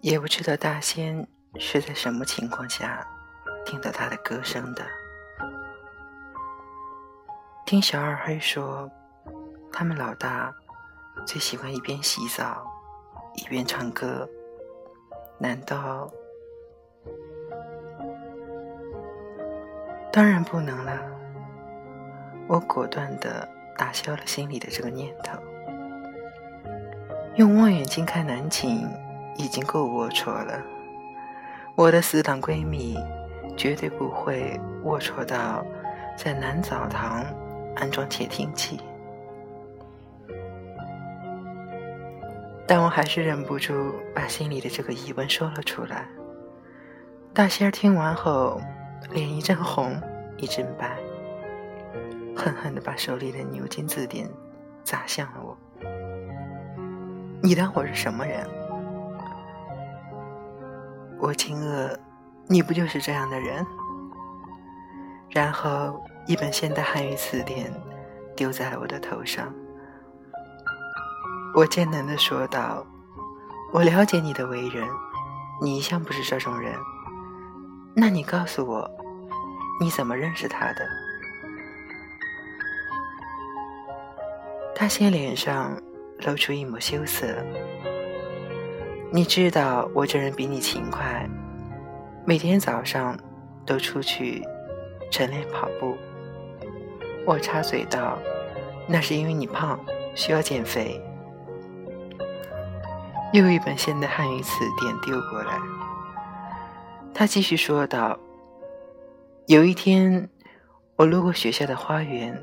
也不知道大仙是在什么情况下听到他的歌声的。听小二黑说，他们老大最喜欢一边洗澡一边唱歌。难道？当然不能了。我果断地打消了心里的这个念头。用望远镜看南琴已经够龌龊了，我的死党闺蜜绝对不会龌龊到在男澡堂安装窃听器。但我还是忍不住把心里的这个疑问说了出来。大仙儿听完后，脸一阵红一阵白，狠狠地把手里的牛津字典砸向了我。你当我是什么人？我惊愕，你不就是这样的人？然后一本现代汉语词典丢在了我的头上，我艰难的说道：“我了解你的为人，你一向不是这种人。那你告诉我，你怎么认识他的？”他先脸上。露出一抹羞涩。你知道我这人比你勤快，每天早上都出去晨练跑步。我插嘴道：“那是因为你胖，需要减肥。”又一本现代汉语词典丢过来。他继续说道：“有一天，我路过学校的花园，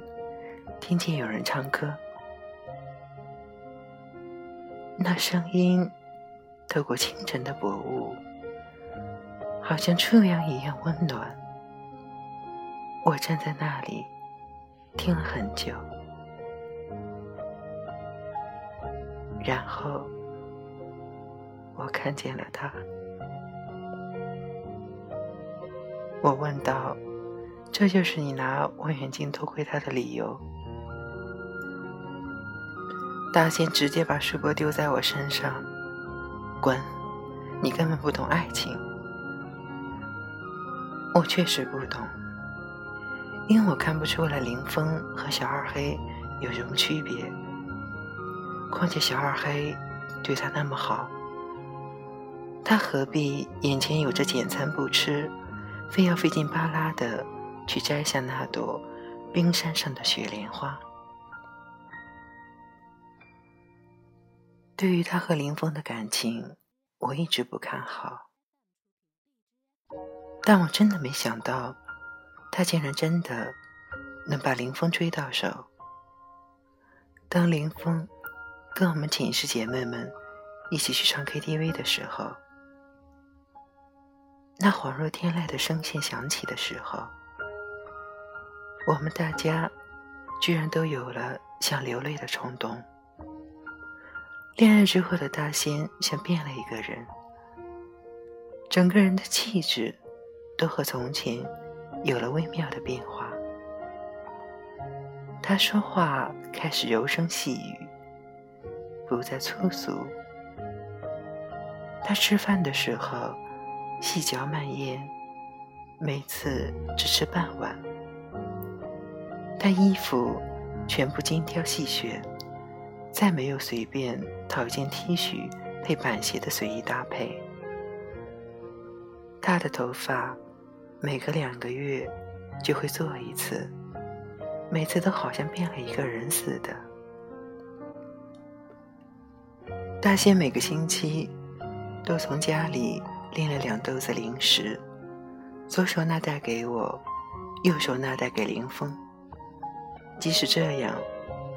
听见有人唱歌。”那声音透过清晨的薄雾，好像初阳一样温暖。我站在那里听了很久，然后我看见了他。我问道：“这就是你拿望远镜偷窥他的理由？”大仙直接把书包丢在我身上，滚！你根本不懂爱情。我确实不懂，因为我看不出来林峰和小二黑有什么区别。况且小二黑对他那么好，他何必眼前有着简餐不吃，非要费劲巴拉的去摘下那朵冰山上的雪莲花？对于他和林峰的感情，我一直不看好。但我真的没想到，他竟然真的能把林峰追到手。当林峰跟我们寝室姐妹们一起去唱 KTV 的时候，那恍若天籁的声线响起的时候，我们大家居然都有了想流泪的冲动。恋爱之后的大仙像变了一个人，整个人的气质都和从前有了微妙的变化。他说话开始柔声细语，不再粗俗。他吃饭的时候细嚼慢咽，每次只吃半碗。他衣服全部精挑细选。再没有随便套一件 T 恤配板鞋的随意搭配。他的头发每隔两个月就会做一次，每次都好像变了一个人似的。大仙每个星期都从家里拎了两兜子零食，左手那袋给我，右手那袋给林峰。即使这样，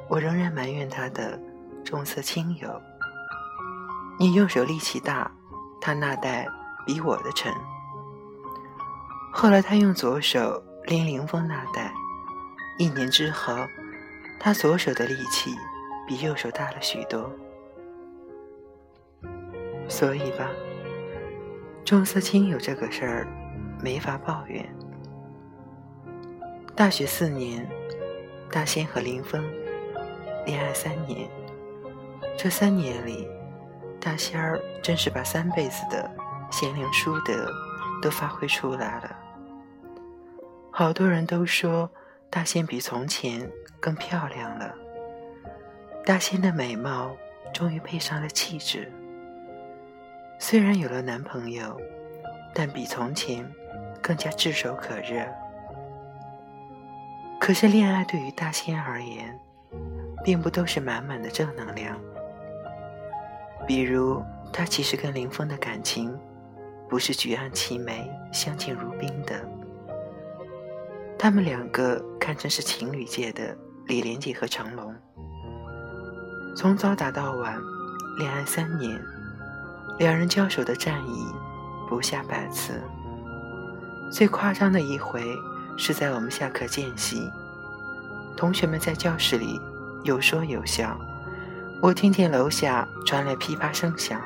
我仍然埋怨他的。重色轻友，你右手力气大，他那袋比我的沉。后来他用左手拎林峰那袋，一年之后，他左手的力气比右手大了许多。所以吧，重色轻友这个事儿没法抱怨。大学四年，大仙和林峰恋爱三年。这三年里，大仙儿真是把三辈子的贤良淑德都发挥出来了。好多人都说大仙比从前更漂亮了。大仙的美貌终于配上了气质。虽然有了男朋友，但比从前更加炙手可热。可是恋爱对于大仙而言，并不都是满满的正能量。比如，他其实跟林峰的感情，不是举案齐眉、相敬如宾的。他们两个堪称是情侣界的李连杰和成龙。从早打到晚，恋爱三年，两人交手的战役不下百次。最夸张的一回是在我们下课间隙，同学们在教室里有说有笑，我听见楼下传来噼啪声响，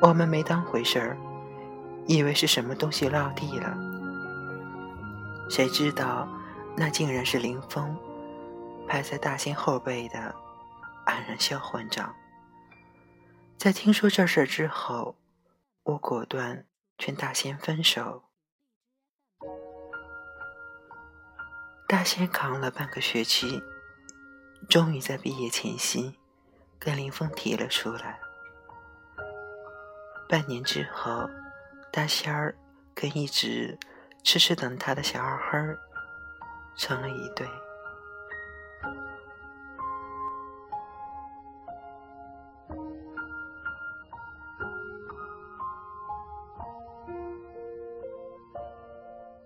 我们没当回事儿，以为是什么东西落地了，谁知道那竟然是林峰拍在大仙后背的。黯然销魂掌。在听说这事之后，我果断劝大仙分手。大仙扛了半个学期，终于在毕业前夕跟林峰提了出来，半年之后，大仙儿跟一直痴痴等他的小二黑儿成了一对。